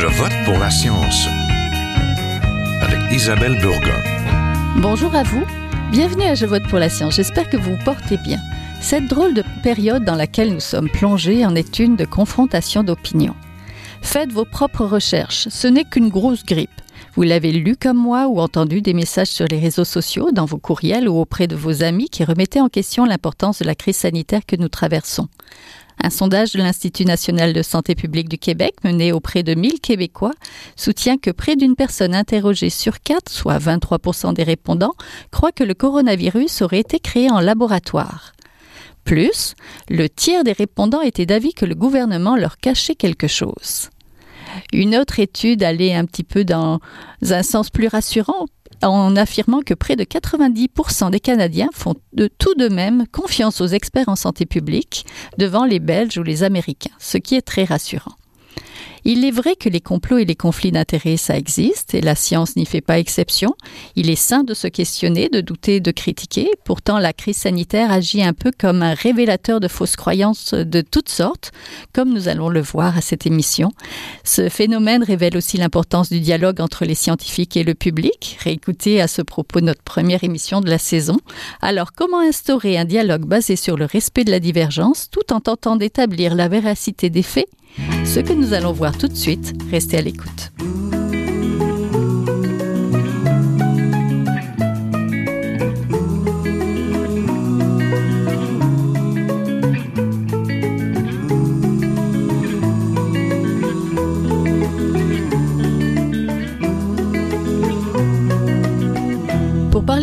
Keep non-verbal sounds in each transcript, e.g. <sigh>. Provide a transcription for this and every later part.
Je vote pour la science avec Isabelle Burgon. Bonjour à vous. Bienvenue à Je vote pour la science. J'espère que vous vous portez bien. Cette drôle de période dans laquelle nous sommes plongés en est une de confrontation d'opinions. Faites vos propres recherches. Ce n'est qu'une grosse grippe. Vous l'avez lu comme moi ou entendu des messages sur les réseaux sociaux, dans vos courriels ou auprès de vos amis qui remettaient en question l'importance de la crise sanitaire que nous traversons. Un sondage de l'Institut national de santé publique du Québec, mené auprès de 1000 Québécois, soutient que près d'une personne interrogée sur quatre, soit 23% des répondants, croit que le coronavirus aurait été créé en laboratoire. Plus, le tiers des répondants étaient d'avis que le gouvernement leur cachait quelque chose. Une autre étude allait un petit peu dans un sens plus rassurant en affirmant que près de 90% des Canadiens font de tout de même confiance aux experts en santé publique devant les Belges ou les Américains, ce qui est très rassurant. Il est vrai que les complots et les conflits d'intérêts, ça existe, et la science n'y fait pas exception. Il est sain de se questionner, de douter, de critiquer. Pourtant, la crise sanitaire agit un peu comme un révélateur de fausses croyances de toutes sortes, comme nous allons le voir à cette émission. Ce phénomène révèle aussi l'importance du dialogue entre les scientifiques et le public. Réécoutez à ce propos notre première émission de la saison. Alors, comment instaurer un dialogue basé sur le respect de la divergence tout en tentant d'établir la véracité des faits? Ce que nous allons voir tout de suite, restez à l'écoute.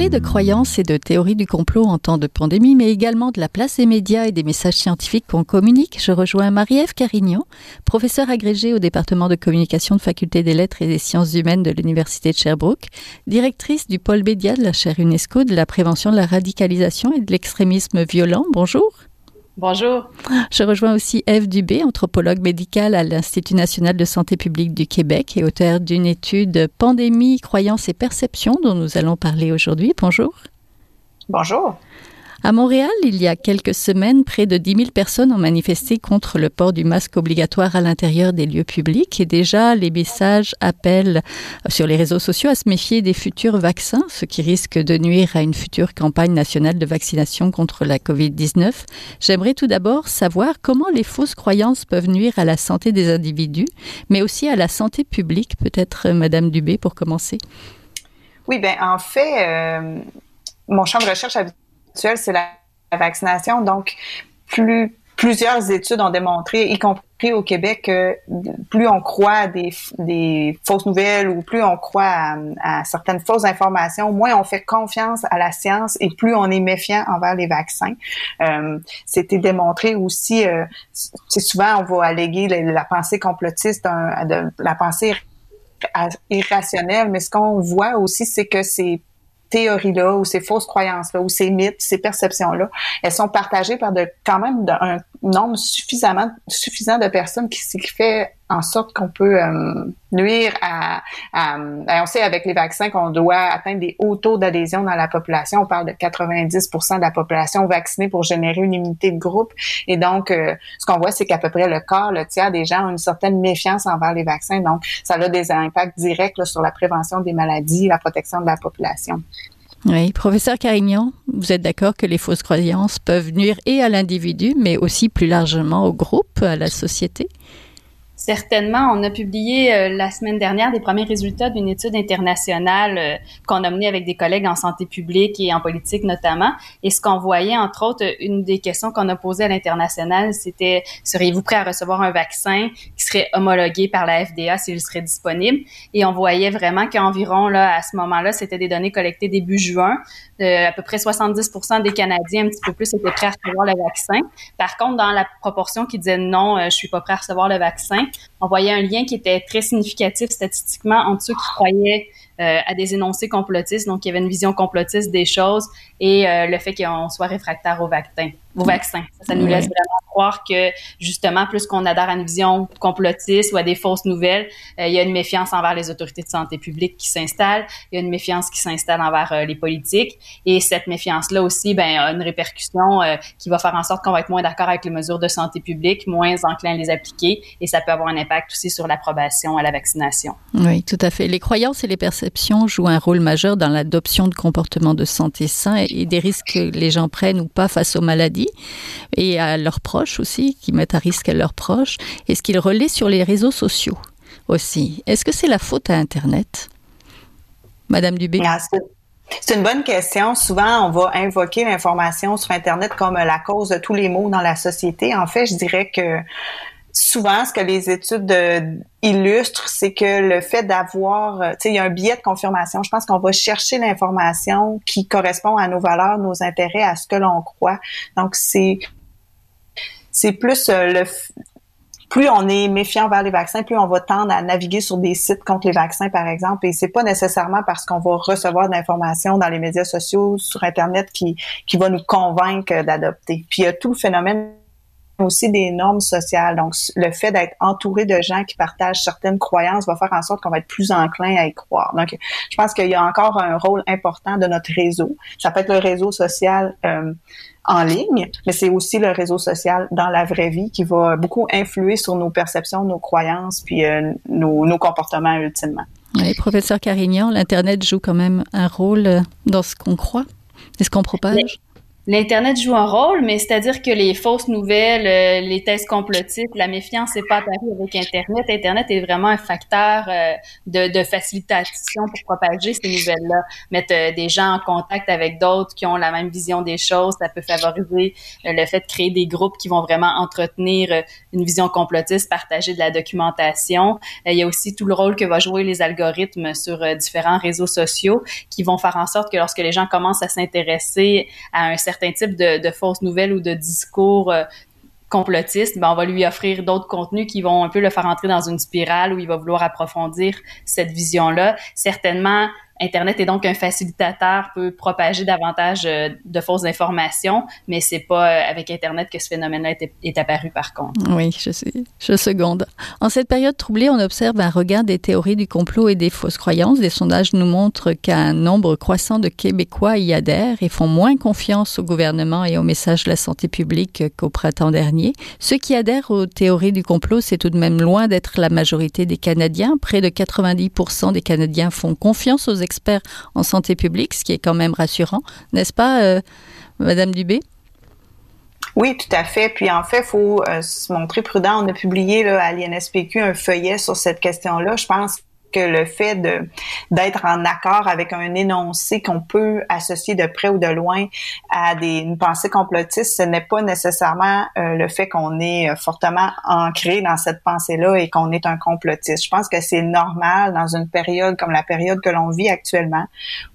De croyances et de théories du complot en temps de pandémie, mais également de la place des médias et des messages scientifiques qu'on communique, je rejoins Marie-Ève Carignan, professeure agrégée au département de communication de Faculté des lettres et des sciences humaines de l'Université de Sherbrooke, directrice du pôle média de la chaire UNESCO de la prévention de la radicalisation et de l'extrémisme violent. Bonjour. Bonjour. Je rejoins aussi Eve Dubé, anthropologue médicale à l'Institut national de santé publique du Québec et auteur d'une étude Pandémie, croyances et perceptions dont nous allons parler aujourd'hui. Bonjour. Bonjour. À Montréal, il y a quelques semaines, près de 10 000 personnes ont manifesté contre le port du masque obligatoire à l'intérieur des lieux publics. Et déjà, les messages appellent sur les réseaux sociaux à se méfier des futurs vaccins, ce qui risque de nuire à une future campagne nationale de vaccination contre la COVID-19. J'aimerais tout d'abord savoir comment les fausses croyances peuvent nuire à la santé des individus, mais aussi à la santé publique. Peut-être Madame Dubé pour commencer. Oui, ben en fait, euh, mon champ de recherche c'est la, vaccination. Donc, plus plusieurs études ont démontré, y compris au Québec, que plus on croit à des, des fausses nouvelles ou plus on croit à, certaines fausses informations, moins on fait confiance à la science et plus on est méfiant envers les vaccins. Euh, C'était démontré aussi, euh, souvent on va alléguer la, pensée complotiste, de, la pensée irrationnelle, mais ce qu'on voit aussi, c'est que c'est théories-là ou ces fausses croyances-là ou ces mythes, ces perceptions-là, elles sont partagées par de quand même un nombre suffisamment suffisant de personnes qui, qui fait en sorte qu'on peut euh, nuire à, à, On sait avec les vaccins qu'on doit atteindre des hauts taux d'adhésion dans la population. On parle de 90% de la population vaccinée pour générer une immunité de groupe. Et donc, euh, ce qu'on voit, c'est qu'à peu près le quart, le tiers des gens ont une certaine méfiance envers les vaccins. Donc, ça a des impacts directs sur la prévention des maladies, la protection de la population. Oui, professeur Carignan, vous êtes d'accord que les fausses croyances peuvent nuire et à l'individu, mais aussi plus largement au groupe, à la société? Certainement, on a publié euh, la semaine dernière des premiers résultats d'une étude internationale euh, qu'on a menée avec des collègues en santé publique et en politique notamment. Et ce qu'on voyait, entre autres, une des questions qu'on a posées à l'international, c'était seriez-vous prêt à recevoir un vaccin homologué par la FDA s'il serait disponible Et on voyait vraiment qu'environ là à ce moment-là, c'était des données collectées début juin, à peu près 70% des Canadiens, un petit peu plus, étaient prêts à recevoir le vaccin. Par contre, dans la proportion qui disait non, euh, je suis pas prêt à recevoir le vaccin, on voyait un lien qui était très significatif statistiquement entre ceux qui croyaient euh, à des énoncés complotistes, donc il y avait une vision complotiste des choses, et euh, le fait qu'on soit réfractaire au vaccin. Vos vaccins. Ça, nous laisse vraiment croire que, justement, plus qu'on adhère à une vision complotiste ou à des fausses nouvelles, euh, il y a une méfiance envers les autorités de santé publique qui s'installe, il y a une méfiance qui s'installe envers euh, les politiques, et cette méfiance-là aussi, ben, a une répercussion euh, qui va faire en sorte qu'on va être moins d'accord avec les mesures de santé publique, moins enclin à les appliquer, et ça peut avoir un impact aussi sur l'approbation à la vaccination. Oui, tout à fait. Les croyances et les perceptions jouent un rôle majeur dans l'adoption de comportements de santé sains et des risques que les gens prennent ou pas face aux maladies et à leurs proches aussi, qui mettent à risque leurs proches, et ce qu'ils relaient sur les réseaux sociaux aussi. Est-ce que c'est la faute à Internet? Madame Dubé? Ah, c'est une bonne question. Souvent, on va invoquer l'information sur Internet comme la cause de tous les maux dans la société. En fait, je dirais que souvent, ce que les études euh, illustrent, c'est que le fait d'avoir, euh, tu sais, il y a un biais de confirmation. Je pense qu'on va chercher l'information qui correspond à nos valeurs, nos intérêts, à ce que l'on croit. Donc, c'est c'est plus euh, le plus on est méfiant vers les vaccins, plus on va tendre à naviguer sur des sites contre les vaccins, par exemple. Et c'est pas nécessairement parce qu'on va recevoir de l'information dans les médias sociaux, sur Internet, qui, qui va nous convaincre d'adopter. Puis il y a tout le phénomène aussi des normes sociales. Donc, le fait d'être entouré de gens qui partagent certaines croyances va faire en sorte qu'on va être plus enclin à y croire. Donc, je pense qu'il y a encore un rôle important de notre réseau. Ça peut être le réseau social euh, en ligne, mais c'est aussi le réseau social dans la vraie vie qui va beaucoup influer sur nos perceptions, nos croyances, puis euh, nos, nos, comportements ultimement. Oui, professeur Carignan, l'Internet joue quand même un rôle dans ce qu'on croit et ce qu'on propage. L'Internet joue un rôle, mais c'est-à-dire que les fausses nouvelles, euh, les thèses complotistes, la méfiance n'est pas apparue avec Internet. Internet est vraiment un facteur euh, de, de, facilitation pour propager ces nouvelles-là. Mettre euh, des gens en contact avec d'autres qui ont la même vision des choses, ça peut favoriser le fait de créer des groupes qui vont vraiment entretenir une vision complotiste, partager de la documentation. il y a aussi tout le rôle que va jouer les algorithmes sur différents réseaux sociaux qui vont faire en sorte que lorsque les gens commencent à s'intéresser à un certain certains types de, fausses nouvelles ou de discours euh, complotistes, ben on va lui offrir d'autres contenus qui vont un peu le faire entrer dans une spirale où il va vouloir approfondir cette vision-là. Certainement, Internet est donc un facilitateur, peut propager davantage euh, de fausses informations, mais c'est pas euh, avec Internet que ce phénomène-là est, apparu par contre. Oui, je, suis, je seconde. En cette période troublée, on observe un regain des théories du complot et des fausses croyances. Des sondages nous montrent qu'un nombre croissant de Québécois y adhèrent et font moins confiance au gouvernement et au message de la santé publique qu'au printemps dernier. Ceux qui adhèrent aux théories du complot, c'est tout de même loin d'être la majorité des Canadiens. Près de 90% des Canadiens font confiance aux experts en santé publique, ce qui est quand même rassurant, n'est-ce pas, euh, Madame Dubé? Oui, tout à fait. Puis en fait, faut euh, se montrer prudent. On a publié là, à l'INSPQ un feuillet sur cette question-là. Je pense que le fait de d'être en accord avec un énoncé qu'on peut associer de près ou de loin à des, une pensée complotiste, ce n'est pas nécessairement euh, le fait qu'on est euh, fortement ancré dans cette pensée-là et qu'on est un complotiste. Je pense que c'est normal dans une période comme la période que l'on vit actuellement,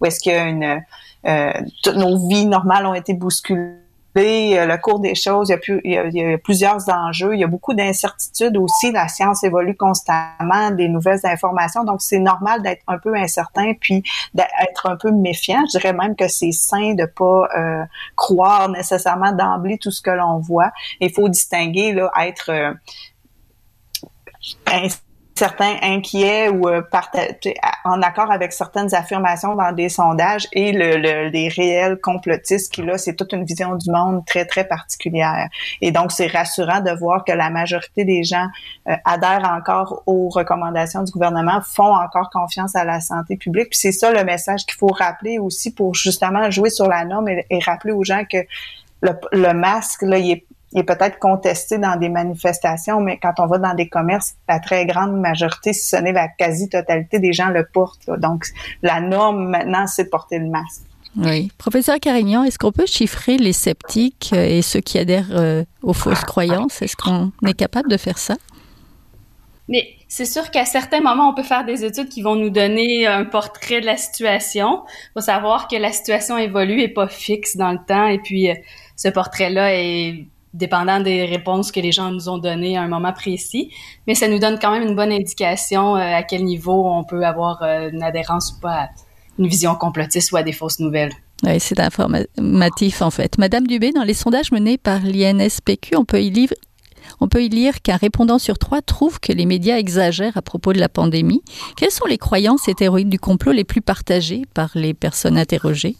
où est-ce qu'il y a une euh, toutes nos vies normales ont été bousculées le cours des choses, il y, a plus, il, y a, plusieurs enjeux, il y a beaucoup d'incertitudes aussi, la science évolue constamment, des nouvelles informations, donc c'est normal d'être un peu incertain, puis d'être un peu méfiant. Je dirais même que c'est sain de pas euh, croire nécessairement d'emblée tout ce que l'on voit. Il faut distinguer là, être euh, certains inquiets ou euh, en accord avec certaines affirmations dans des sondages et le, le, les réels complotistes qui là c'est toute une vision du monde très très particulière. Et donc c'est rassurant de voir que la majorité des gens euh, adhèrent encore aux recommandations du gouvernement font encore confiance à la santé publique. Puis c'est ça le message qu'il faut rappeler aussi pour justement jouer sur la norme et, rappeler aux gens que le, le masque là il est est peut-être contesté dans des manifestations, mais quand on va dans des commerces, la très grande majorité, si ce n'est la quasi-totalité des gens le portent. Donc, la norme maintenant, c'est de porter le masque. Oui. Professeur Carignan, est-ce qu'on peut chiffrer les sceptiques euh, et ceux qui adhèrent euh, aux fausses croyances? Est-ce qu'on est capable de faire ça? Mais c'est sûr qu'à certains moments, on peut faire des études qui vont nous donner un portrait de la situation. Il faut savoir que la situation évolue et pas fixe dans le temps. Et puis, euh, ce portrait-là est dépendant des réponses que les gens nous ont données à un moment précis. Mais ça nous donne quand même une bonne indication euh, à quel niveau on peut avoir euh, une adhérence ou pas à une vision complotiste ou à des fausses nouvelles. Oui, c'est informatif en fait. Madame Dubé, dans les sondages menés par l'INSPQ, on peut y lire on peut y lire qu'un répondant sur trois trouve que les médias exagèrent à propos de la pandémie. Quelles sont les croyances et théories du complot les plus partagées par les personnes interrogées?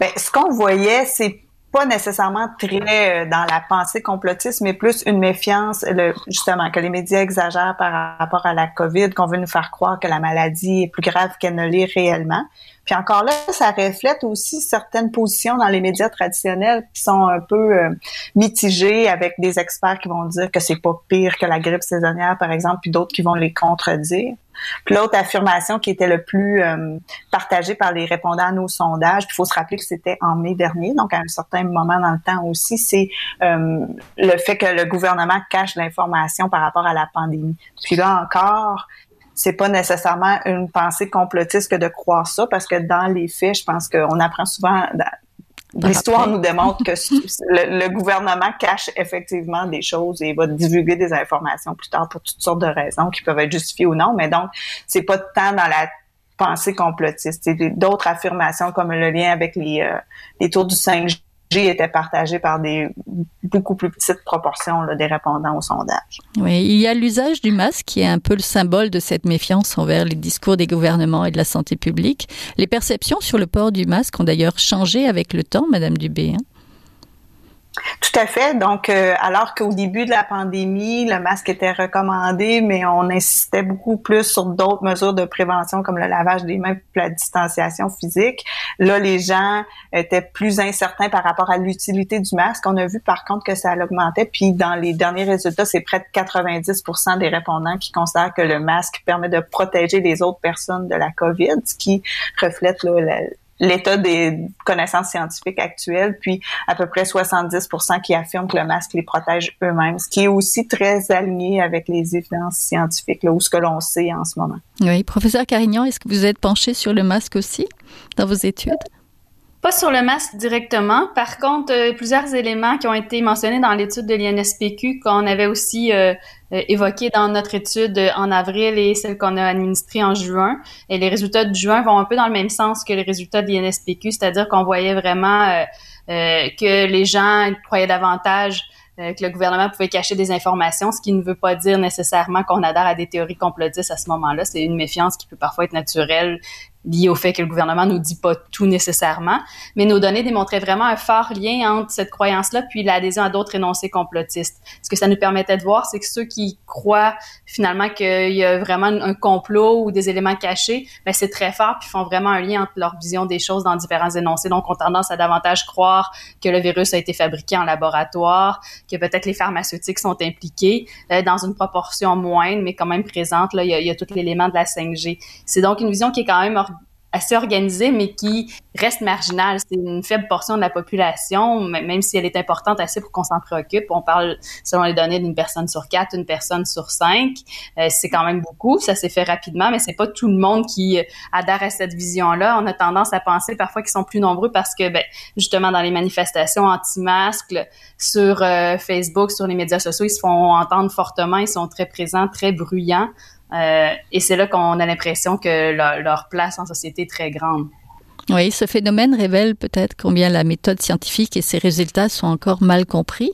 Bien, ce qu'on voyait, c'est pas nécessairement très euh, dans la pensée complotiste, mais plus une méfiance, justement, que les médias exagèrent par rapport à la COVID, qu'on veut nous faire croire que la maladie est plus grave qu'elle ne l'est réellement. Puis encore là, ça reflète aussi certaines positions dans les médias traditionnels qui sont un peu euh, mitigées avec des experts qui vont dire que c'est pas pire que la grippe saisonnière, par exemple, puis d'autres qui vont les contredire. L'autre affirmation qui était le plus euh, partagée par les répondants à nos sondages, il faut se rappeler que c'était en mai dernier, donc à un certain moment dans le temps aussi, c'est euh, le fait que le gouvernement cache l'information par rapport à la pandémie. Puis là encore, c'est pas nécessairement une pensée complotiste que de croire ça, parce que dans les faits, je pense qu'on apprend souvent L'histoire nous démontre que <laughs> le, gouvernement cache effectivement des choses et va divulguer des informations plus tard pour toutes sortes de raisons qui peuvent être justifiées ou non. Mais donc, c'est pas tant dans la pensée complotiste. C'est d'autres affirmations comme le lien avec les, euh, les tours du 5G était partagé par des beaucoup plus petites proportions des répondants au sondage. Oui, il y a l'usage du masque qui est un peu le symbole de cette méfiance envers les discours des gouvernements et de la santé publique. Les perceptions sur le port du masque ont d'ailleurs changé avec le temps, Madame Dubé. Hein. Tout à fait. Donc, euh, alors qu'au début de la pandémie, le masque était recommandé, mais on insistait beaucoup plus sur d'autres mesures de prévention comme le lavage des mains, la distanciation physique. Là, les gens étaient plus incertains par rapport à l'utilité du masque. On a vu par contre que ça augmentait. Puis dans les derniers résultats, c'est près de 90% des répondants qui considèrent que le masque permet de protéger les autres personnes de la COVID, ce qui reflète là, l'état des connaissances scientifiques actuelles, puis à peu près 70% qui affirment que le masque les protège eux-mêmes, ce qui est aussi très aligné avec les évidences scientifiques, là, ou ce que l'on sait en ce moment. Oui, professeur Carignan, est-ce que vous êtes penché sur le masque aussi dans vos études? Pas sur le masque directement. Par contre, euh, plusieurs éléments qui ont été mentionnés dans l'étude de l'INSPQ qu'on avait aussi euh, euh, évoqué dans notre étude en avril et celle qu'on a administrée en juin. Et les résultats de juin vont un peu dans le même sens que les résultats de l'INSPQ, c'est-à-dire qu'on voyait vraiment que les gens croyaient davantage que le gouvernement pouvait cacher des informations, ce qui ne veut pas dire nécessairement qu'on adhère à des théories complotistes à ce moment-là. C'est une méfiance qui peut parfois être naturelle lié au fait que le gouvernement nous dit pas tout nécessairement, mais nos données démontraient vraiment un fort lien entre cette croyance-là puis l'adhésion à d'autres énoncés complotistes. Ce que ça nous permettait de voir, c'est que ceux qui croient finalement qu'il y a vraiment un complot ou des éléments cachés, ben c'est très fort puis font vraiment un lien entre leur vision des choses dans différents énoncés. Donc, ont tendance à davantage croire que le virus a été fabriqué en laboratoire, que peut-être les pharmaceutiques sont impliqués euh, dans une proportion moindre, mais quand même présente. Là, il y a, il y a tout l'élément de la 5G. C'est donc une vision qui est quand même assez organisée, mais qui reste marginale. C'est une faible portion de la population, même si elle est importante assez pour qu'on s'en préoccupe. On parle, selon les données, d'une personne sur quatre, une personne sur cinq. Euh, c'est quand même beaucoup. Ça s'est fait rapidement, mais c'est pas tout le monde qui euh, adhère à cette vision-là. On a tendance à penser parfois qu'ils sont plus nombreux parce que, ben, justement, dans les manifestations anti-masques, sur euh, Facebook, sur les médias sociaux, ils se font entendre fortement. Ils sont très présents, très bruyants. Euh, et c'est là qu'on a l'impression que leur, place en société est très grande. Oui, ce phénomène révèle peut-être combien la méthode scientifique et ses résultats sont encore mal compris.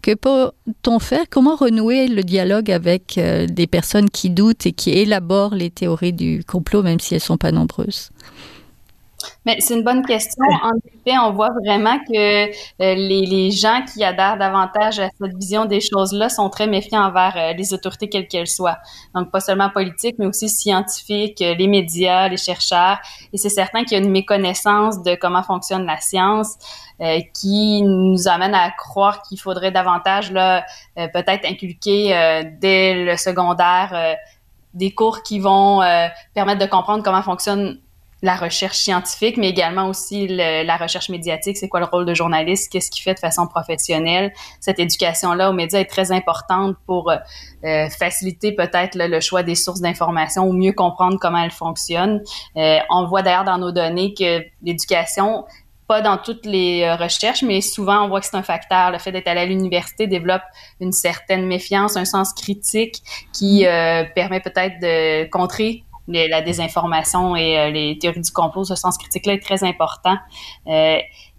Que peut-on faire? Comment renouer le dialogue avec euh, des personnes qui doutent et qui élaborent les théories du complot, même si elles ne sont pas nombreuses? Mais c'est une bonne question. En effet, on voit vraiment que euh, les, les, gens qui adhèrent davantage à cette vision des choses-là sont très méfiants envers euh, les autorités quelles qu'elles soient. Donc, pas seulement politiques, mais aussi scientifiques, euh, les médias, les chercheurs. Et c'est certain qu'il y a une méconnaissance de comment fonctionne la science qui nous amène à croire qu'il faudrait davantage, là, peut-être inculquer dès le secondaire des cours qui vont permettre de comprendre comment fonctionne la recherche scientifique, mais également aussi la recherche médiatique. C'est quoi le rôle de journaliste? Qu'est-ce qu'il fait de façon professionnelle? Cette éducation-là aux médias est très importante pour euh, faciliter peut-être le choix des sources d'information ou mieux comprendre comment elles fonctionnent. Euh, on voit d'ailleurs dans nos données que l'éducation pas dans toutes les euh, recherches, mais souvent on voit que c'est un facteur. Le fait d'être allé à l'université développe une certaine méfiance, un sens critique qui permet peut-être de contrer la désinformation et les théories du complot, ce sens critique-là est très important.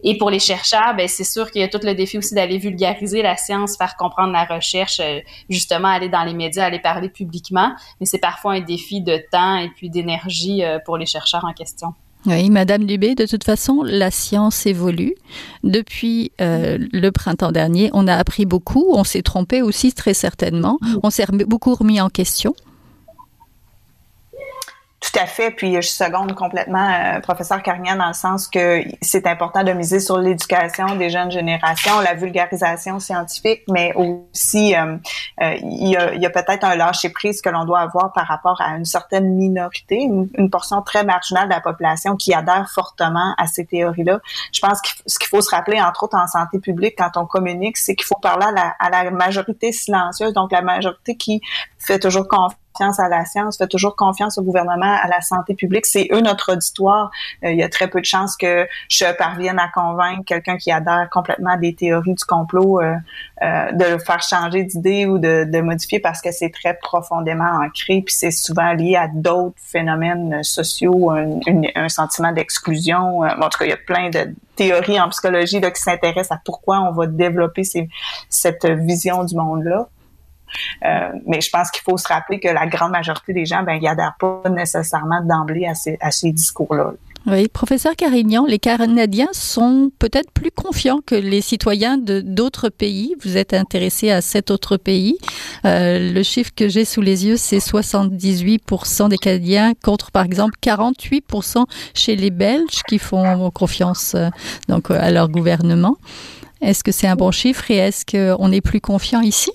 Et pour les chercheurs, ben c'est sûr qu'il y a tout le défi aussi d'aller vulgariser la science, faire comprendre la recherche, euh, justement aller dans les médias, aller parler publiquement. Mais c'est parfois un défi de temps et puis d'énergie euh, pour les chercheurs en question. Oui, Madame Dubé, de toute façon, la science évolue. Depuis euh, le printemps dernier, on a appris beaucoup, on s'est trompé aussi très certainement, on s'est beaucoup remis en question. Tout à fait. Puis je seconde complètement euh, professeur Carignan dans le sens que c'est important de miser sur l'éducation des jeunes générations, la vulgarisation scientifique, mais aussi euh, euh, il y a, peut-être un lâcher prise que l'on doit avoir par rapport à une certaine minorité, une, portion très marginale de la population qui adhère fortement à ces théories-là. Je pense que ce qu'il faut se rappeler, entre autres en santé publique, quand on communique, c'est qu'il faut parler à la, à la majorité silencieuse, donc la majorité qui fait toujours confiance confiance à la science, fait toujours confiance au gouvernement, à la santé publique. C'est eux notre auditoire. Euh, il y a très peu de chances que je parvienne à convaincre quelqu'un qui adhère complètement à des théories du complot euh, euh, de le faire changer d'idée ou de, de, modifier parce que c'est très profondément ancré. Puis c'est souvent lié à d'autres phénomènes sociaux, un, un sentiment d'exclusion. en tout cas, il y a plein de théories en psychologie là, qui s'intéressent à pourquoi on va développer ces, cette vision du monde-là. Euh, mais je pense qu'il faut se rappeler que la grande majorité des gens, ben, ils adhèrent pas nécessairement d'emblée à ces, à ces discours-là. Oui, professeur Carignan, les Canadiens sont peut-être plus confiants que les citoyens de d'autres pays. Vous êtes intéressé à sept autres pays. Euh, le chiffre que j'ai sous les yeux, c'est 78% des Canadiens contre, par exemple, 48% chez les Belges qui font confiance euh, donc à leur gouvernement. Est-ce que c'est un bon chiffre et est-ce qu'on est plus confiant ici?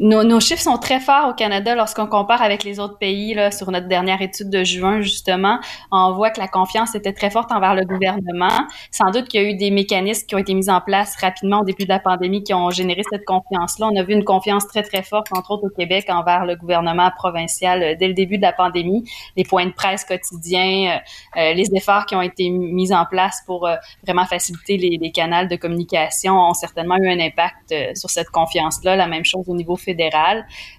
Nos, chiffres sont très forts au Canada lorsqu'on compare avec les autres pays. Là, sur notre dernière étude de juin, justement, on voit que la confiance était très forte envers le gouvernement. Sans doute qu'il y a eu des mécanismes qui ont été mis en place rapidement au début de la pandémie qui ont généré cette confiance-là. On a vu une confiance très, très forte, entre autres au Québec, envers le gouvernement provincial euh, dès le début de la pandémie. Les points de presse quotidiens, euh, euh, les efforts qui ont été mis en place pour vraiment faciliter les, les, canaux de communication ont certainement eu un impact sur cette confiance-là. La même chose au niveau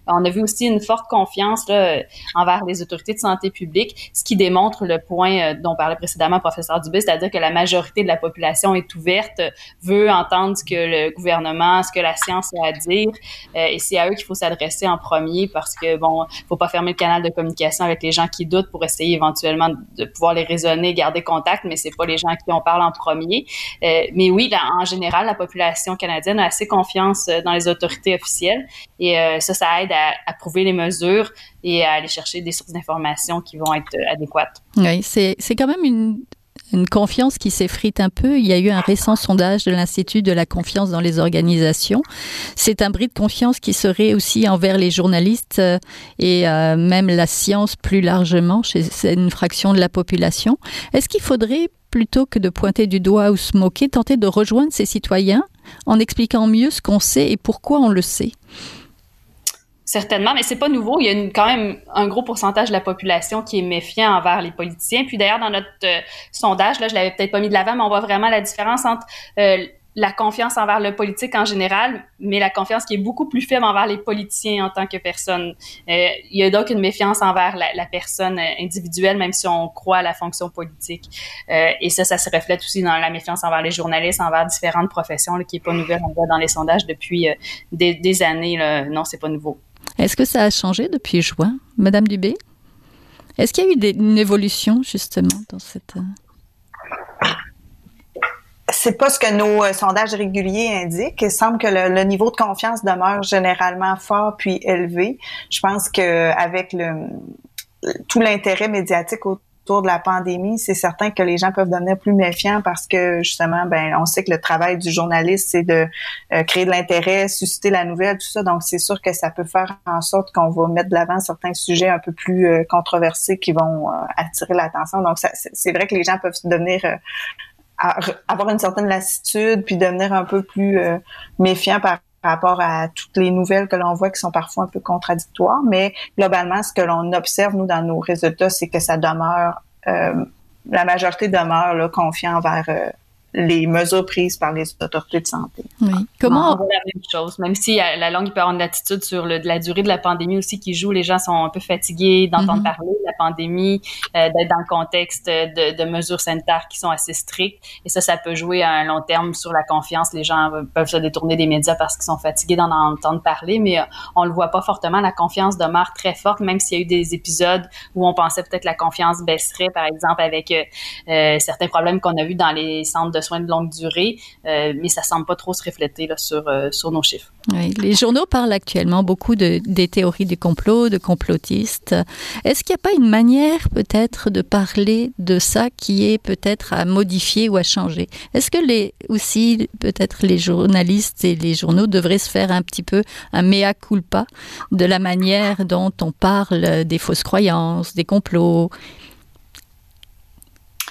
On a vu aussi une forte confiance là, envers les autorités de santé publique, ce qui démontre le point euh, dont parlait précédemment le professeur Dubé, c'est-à-dire que la majorité de la population est ouverte, veut entendre ce que le gouvernement, ce que la science a à dire, euh, et c'est à eux qu'il faut s'adresser en premier parce que bon, faut pas fermer le canal de communication avec les gens qui doutent pour essayer éventuellement de pouvoir les raisonner, garder contact, mais c'est pas les gens qui on parle en premier. Euh, mais oui, en général, la population canadienne a assez confiance dans les autorités officielles et euh, ça, ça aide à, prouver les mesures et à aller chercher des sources d'informations qui vont être euh, adéquates. Oui, c'est quand même une, une confiance qui s'effrite un peu. Il y a eu un récent sondage de l'Institut de la confiance dans les organisations. C'est un bris de confiance qui serait aussi envers les journalistes euh, et même la science plus largement chez une fraction de la population. Est-ce qu'il faudrait, plutôt que de pointer du doigt ou se moquer, tenter de rejoindre ces citoyens en expliquant mieux ce qu'on sait et pourquoi on le sait? Certainement, mais c'est pas nouveau. Il y a quand même un gros pourcentage de la population qui est méfiant envers les politiciens. Puis d'ailleurs, dans notre euh, sondage, là, je l'avais peut-être pas mis de l'avant, mais on voit vraiment la différence entre euh, la confiance envers le politique en général, mais la confiance qui est beaucoup plus faible envers les politiciens en tant que personne. Euh, il y a donc une méfiance envers la, personne individuelle, même si on croit à la fonction politique. Euh, et ça, ça se reflète aussi dans la méfiance envers les journalistes, envers différentes professions, là, qui est pas nouvelle. On voit dans les sondages depuis des, des, années. Là. Non, c'est pas nouveau. Est-ce que ça a changé depuis juin, Madame Dubé? Est-ce qu'il y a eu une évolution justement dans cette euh? c'est pas ce que nos euh, sondages réguliers indiquent. Il semble que le, niveau de confiance demeure généralement fort puis élevé. Je pense que avec le tout l'intérêt médiatique autour de la pandémie, c'est certain que les gens peuvent devenir plus méfiants parce que justement, ben, on sait que le travail du journaliste, c'est de euh, créer de l'intérêt, susciter la nouvelle, tout ça. Donc, c'est sûr que ça peut faire en sorte qu'on va mettre de l'avant certains sujets un peu plus euh, controversés qui vont euh, attirer l'attention. Donc, c'est vrai que les gens peuvent devenir avoir une certaine lassitude puis devenir un peu plus méfiants par par rapport à toutes les nouvelles que l'on voit qui sont parfois un peu contradictoires, mais globalement, ce que l'on observe, nous, dans nos résultats, c'est que ça demeure, euh, la majorité demeure là, confiant envers, euh, les mesures prises par les autorités de santé. Oui. Comment on voit la même chose, même si la langue peut avoir une attitude sur le, la durée de la pandémie aussi qui joue, les gens sont un peu fatigués d'entendre mm-hmm. parler de la pandémie, euh, d'être dans le contexte de, de, mesures sanitaires qui sont assez strictes, et ça, ça peut jouer à un long terme sur la confiance. Les gens peuvent se détourner des médias parce qu'ils sont fatigués d'en entendre parler, mais euh, on le voit pas fortement. La confiance demeure très forte, même s'il y a eu des épisodes où on pensait peut-être la confiance baisserait, par exemple avec euh, euh certains problèmes qu'on a vus dans les centres de soins de longue durée, euh, mais ça semble pas trop se refléter euh, sur nos chiffres. Les journaux parlent actuellement beaucoup de, des théories du complot, de complotistes. Est-ce qu'il n'y a pas une manière peut-être de parler de ça qui est peut-être à modifier ou à changer? Est-ce que aussi peut-être les journalistes et les journaux devraient se faire un petit peu un mea culpa de la manière dont on parle des fausses croyances, des complots?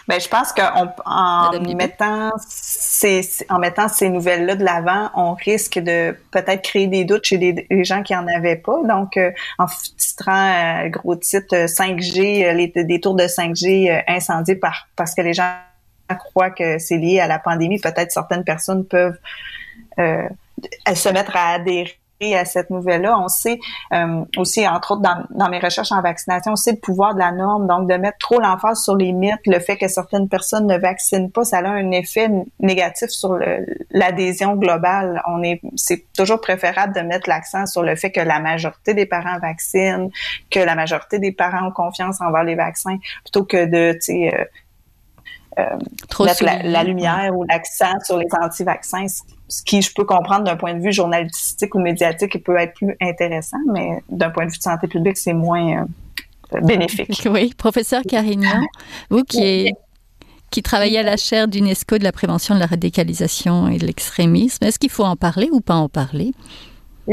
Ben, je pense qu'en en mettant ces, en mettant ces nouvelles-là de l'avant, on risque de peut-être créer des doutes chez des, les gens qui en avaient pas. Donc, euh, en titrant euh, gros titre 5G, euh, les, des tours de 5G incendiés par, parce que les gens croient que c'est lié à la pandémie, peut-être certaines personnes peuvent se mettre à adhérer à cette nouvelle-là. On sait euh, aussi, entre autres, dans, dans, mes recherches en vaccination, on sait le pouvoir de la norme. Donc, de mettre trop l'emphase sur les mythes, le fait que certaines personnes ne vaccinent pas, ça a un effet négatif sur l'adhésion globale. On est, c'est toujours préférable de mettre l'accent sur le fait que la majorité des parents vaccinent, que la majorité des parents ont confiance envers les vaccins, plutôt que de, tu sais, euh, euh, mettre la, la, lumière ou l'accent sur les anti-vaccins, ce qui je peux comprendre d'un point de vue journalistique ou médiatique peut être plus intéressant, mais d'un point de vue de santé publique, c'est moins euh, bénéfique. <laughs> Oui, professeur Carignan, vous qui qui travaillez à la chaire d'UNESCO de la prévention de la radicalisation et de l'extrémisme, est-ce qu'il faut en parler ou pas en parler?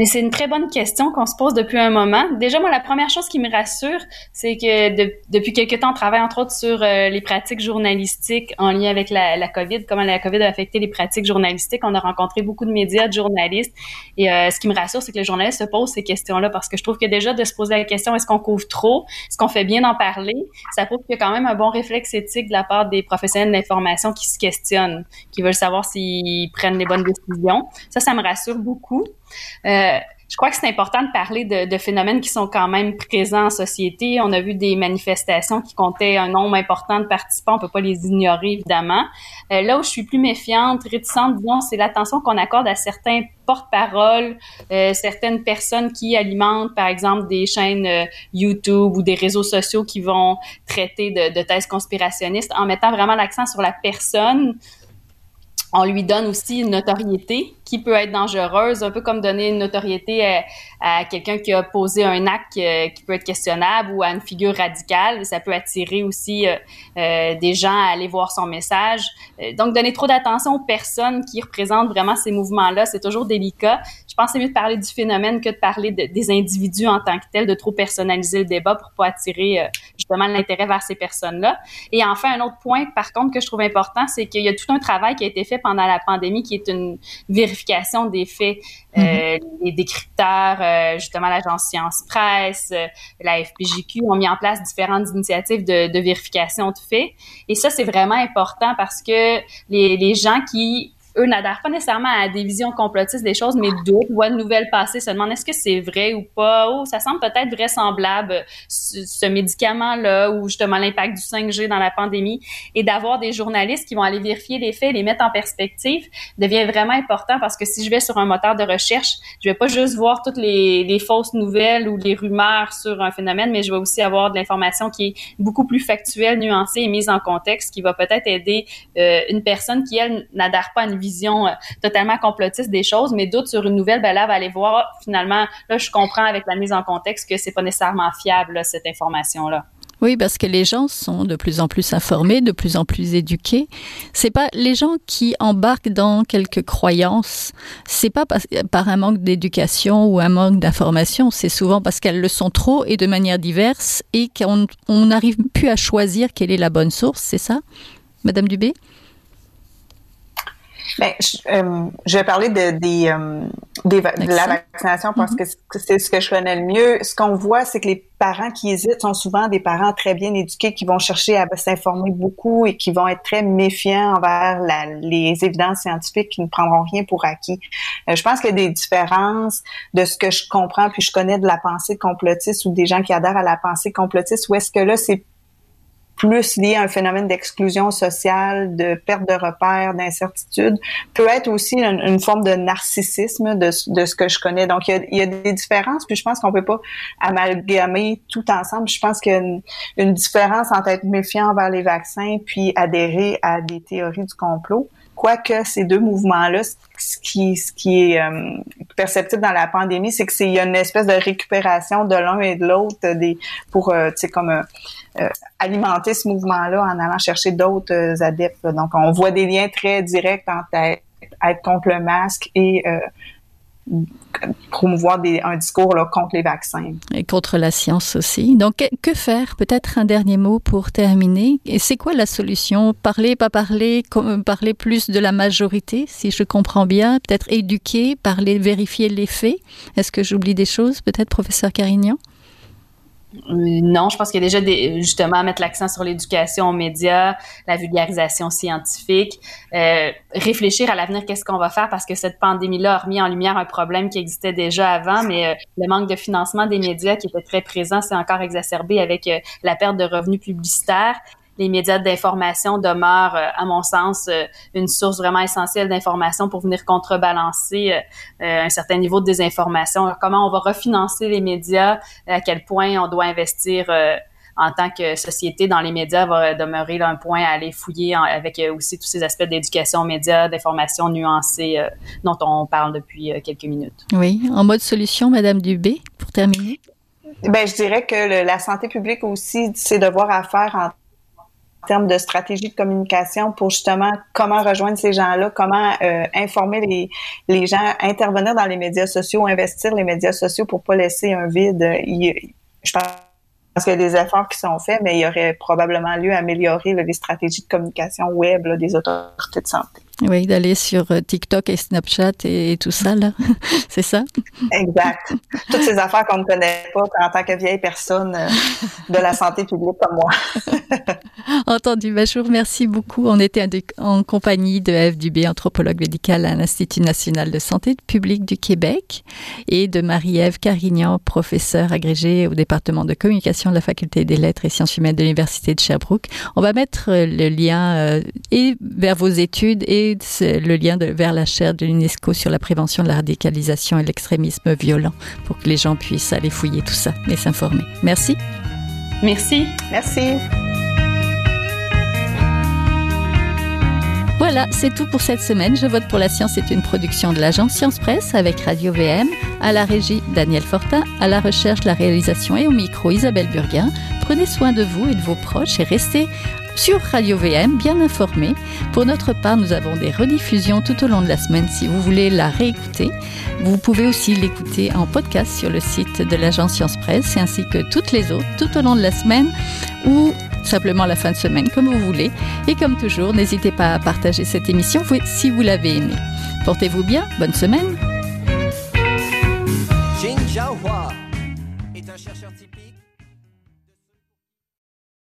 C'est une très bonne question qu'on se pose depuis un moment. Déjà, moi, la première chose qui me rassure, c'est que depuis quelques temps, on travaille entre autres sur euh, les pratiques journalistiques en lien avec la, la, COVID, comment la COVID a affecté les pratiques journalistiques. On a rencontré beaucoup de médias, de journalistes. Et euh, ce qui me rassure, c'est que les journalistes se posent ces questions-là parce que je trouve que déjà de se poser la question, est-ce qu'on couvre trop? Est-ce qu'on fait bien d'en parler? Ça prouve qu'il y a quand même un bon réflexe éthique de la part des professionnels de l'information qui se questionnent, qui veulent savoir s'ils prennent les bonnes décisions. Ça, ça me rassure beaucoup. Euh, je crois que c'est important de parler de, phénomènes qui sont quand même présents en société. On a vu des manifestations qui comptaient un nombre important de participants. On peut pas les ignorer, évidemment. Euh, là où je suis plus méfiante, réticente, disons, c'est l'attention qu'on accorde à certains porte-parole, euh, certaines personnes qui alimentent, par exemple, des chaînes euh, YouTube ou des réseaux sociaux qui vont traiter de thèses conspirationnistes en mettant vraiment l'accent sur la personne on lui donne aussi une notoriété qui peut être dangereuse, un peu comme donner une notoriété à, quelqu'un qui a posé un acte euh, qui peut être questionnable ou à une figure radicale. Ça peut attirer aussi euh, euh, des gens à aller voir son message. donc, donner trop d'attention aux personnes qui représentent vraiment ces mouvements-là, c'est toujours délicat. Je pense que c'est mieux de parler du phénomène que de parler des individus en tant que tels, de trop personnaliser le débat pour pas attirer justement l'intérêt vers ces personnes-là. Et enfin, un autre point, par contre, que je trouve important, c'est qu'il y a tout un travail qui a été fait pendant la pandémie qui est une vérification des faits. Euh, mm-hmm. les décrypteurs, euh, justement l'agence Science Presse, euh, la FPJQ ont mis en place différentes initiatives de, de vérification de faits. Et ça, c'est vraiment important parce que les, les gens qui eux n'adhèrent pas nécessairement à des visions complotistes des choses, mais d'autres voient une nouvelle passer, se demandent est-ce que c'est vrai ou pas? Oh, ça semble peut-être vraisemblable, ce, médicament-là, ou justement l'impact du 5G dans la pandémie. Et d'avoir des journalistes qui vont aller vérifier les faits, les mettre en perspective, devient vraiment important parce que si je vais sur un moteur de recherche, je vais pas juste voir toutes les, les fausses nouvelles ou les rumeurs sur un phénomène, mais je vais aussi avoir de l'information qui est beaucoup plus factuelle, nuancée et mise en contexte, qui va peut-être aider euh, une personne qui, elle, n'adhère pas à une vision euh, totalement complotiste des choses, mais doute sur une nouvelle, ben là, va aller voir finalement, là, je comprends avec la mise en contexte que c'est pas nécessairement fiable, cette information-là. Oui, parce que les gens sont de plus en plus informés, de plus en plus éduqués. C'est pas les gens qui embarquent dans quelques croyances. C'est pas par un manque d'éducation ou un manque d'information. C'est souvent parce qu'elles le sont trop et de manière diverse et qu'on n'arrive plus à choisir quelle est la bonne source. C'est ça, Madame Dubé? Ben, je, euh, je, vais parler de, des, euh, des de la vaccination parce mm-hmm. que c'est ce que je connais le mieux. Ce qu'on voit, c'est que les parents qui hésitent sont souvent des parents très bien éduqués qui vont chercher à s'informer beaucoup et qui vont être très méfiants envers la, les évidences scientifiques qui ne prendront rien pour acquis. Euh, je pense qu'il y a des différences de ce que je comprends puis je connais de la pensée complotiste ou des gens qui adhèrent à la pensée complotiste où est-ce que là c'est plus lié à un phénomène d'exclusion sociale, de perte de repères, d'incertitude, peut être aussi une, forme de narcissisme de, ce que je connais. Donc, il y, a, il y a des différences, puis je pense qu'on peut pas amalgamer tout ensemble. Je pense qu'il y a une, une différence entre être méfiant envers les vaccins puis adhérer à des théories du complot. Quoique ces deux mouvements-là, ce qui, ce qui est euh, perceptible dans la pandémie, c'est que c'est y a une espèce de récupération de l'un et de l'autre des pour euh, comme euh, alimenter ce mouvement-là en allant chercher d'autres adeptes. Donc on voit des liens très directs entre être, être contre le masque et promouvoir un discours contre les vaccins. Et contre la science aussi. Donc, que faire? Peut-être un dernier mot pour terminer. Et c'est quoi la solution? Parler, pas parler, parler plus de la majorité, si je comprends bien. Peut-être éduquer, parler, vérifier les faits. Est-ce que j'oublie des choses, peut-être, professeur Carignan? Non, je pense qu'il y a déjà justement à mettre l'accent sur l'éducation aux médias, la vulgarisation scientifique, euh, réfléchir à l'avenir, qu'est-ce qu'on va faire? Parce que cette pandémie-là a remis en lumière un problème qui existait déjà avant, mais euh, le manque de financement des médias qui était très présent s'est encore exacerbé avec la perte de revenus publicitaires les médias d'information demeurent, euh, à mon sens, euh, une source vraiment essentielle d'information pour venir contrebalancer euh, un certain niveau de désinformation. Comment on va refinancer les médias, à quel point on doit investir en tant que société dans les médias va demeurer un point à aller fouiller avec aussi tous ces aspects d'éducation aux médias, d'information nuancée dont on parle depuis quelques minutes. Oui, en mode solution, Madame Dubé, pour terminer. Ben, je dirais que la santé publique aussi, c'est devoir à faire en termes de stratégie de communication pour justement comment rejoindre ces gens-là, comment euh, informer les, les gens, intervenir dans les médias sociaux, investir les médias sociaux pour pas laisser un vide. je pense qu'il y a des efforts qui sont faits, mais il y aurait probablement lieu à améliorer les stratégies de communication web des autorités de santé. Oui, d'aller sur euh, TikTok et Snapchat et, tout ça, là. <laughs> c'est ça? Exact. Toutes ces affaires qu'on ne connaît pas en tant que vieille personne euh, de la santé publique comme moi. <laughs> Entendu. Bachour, merci beaucoup. On était en compagnie de Eve Dubé, anthropologue médicale à l'Institut national de santé publique du Québec, et de Marie-Ève Carignan, professeure agrégée au département de communication de la Faculté des lettres et sciences humaines de l'Université de Sherbrooke. On va mettre euh, le lien et vers vos études et c'est le lien vers la chaire de l'UNESCO sur la prévention de la radicalisation et l'extrémisme violent pour que les gens puissent aller fouiller tout ça et s'informer. Merci. Merci. Merci. Voilà, c'est tout pour cette semaine. Je vote pour la science est une production de l'agence Science Presse avec Radio VM, à la régie Daniel Fortin, à la recherche, la réalisation et au micro Isabelle Burguin. Prenez soin de vous et de vos proches et restez sur Radio VM, bien informés. Pour notre part, nous avons des rediffusions tout au long de la semaine. Si vous voulez la réécouter, vous pouvez aussi l'écouter en podcast sur le site de l'agence Science Presse, ainsi que toutes les autres tout au long de la semaine ou simplement la fin de semaine, comme vous voulez. Et comme toujours, n'hésitez pas à partager cette émission si vous l'avez aimée. Portez-vous bien, bonne semaine.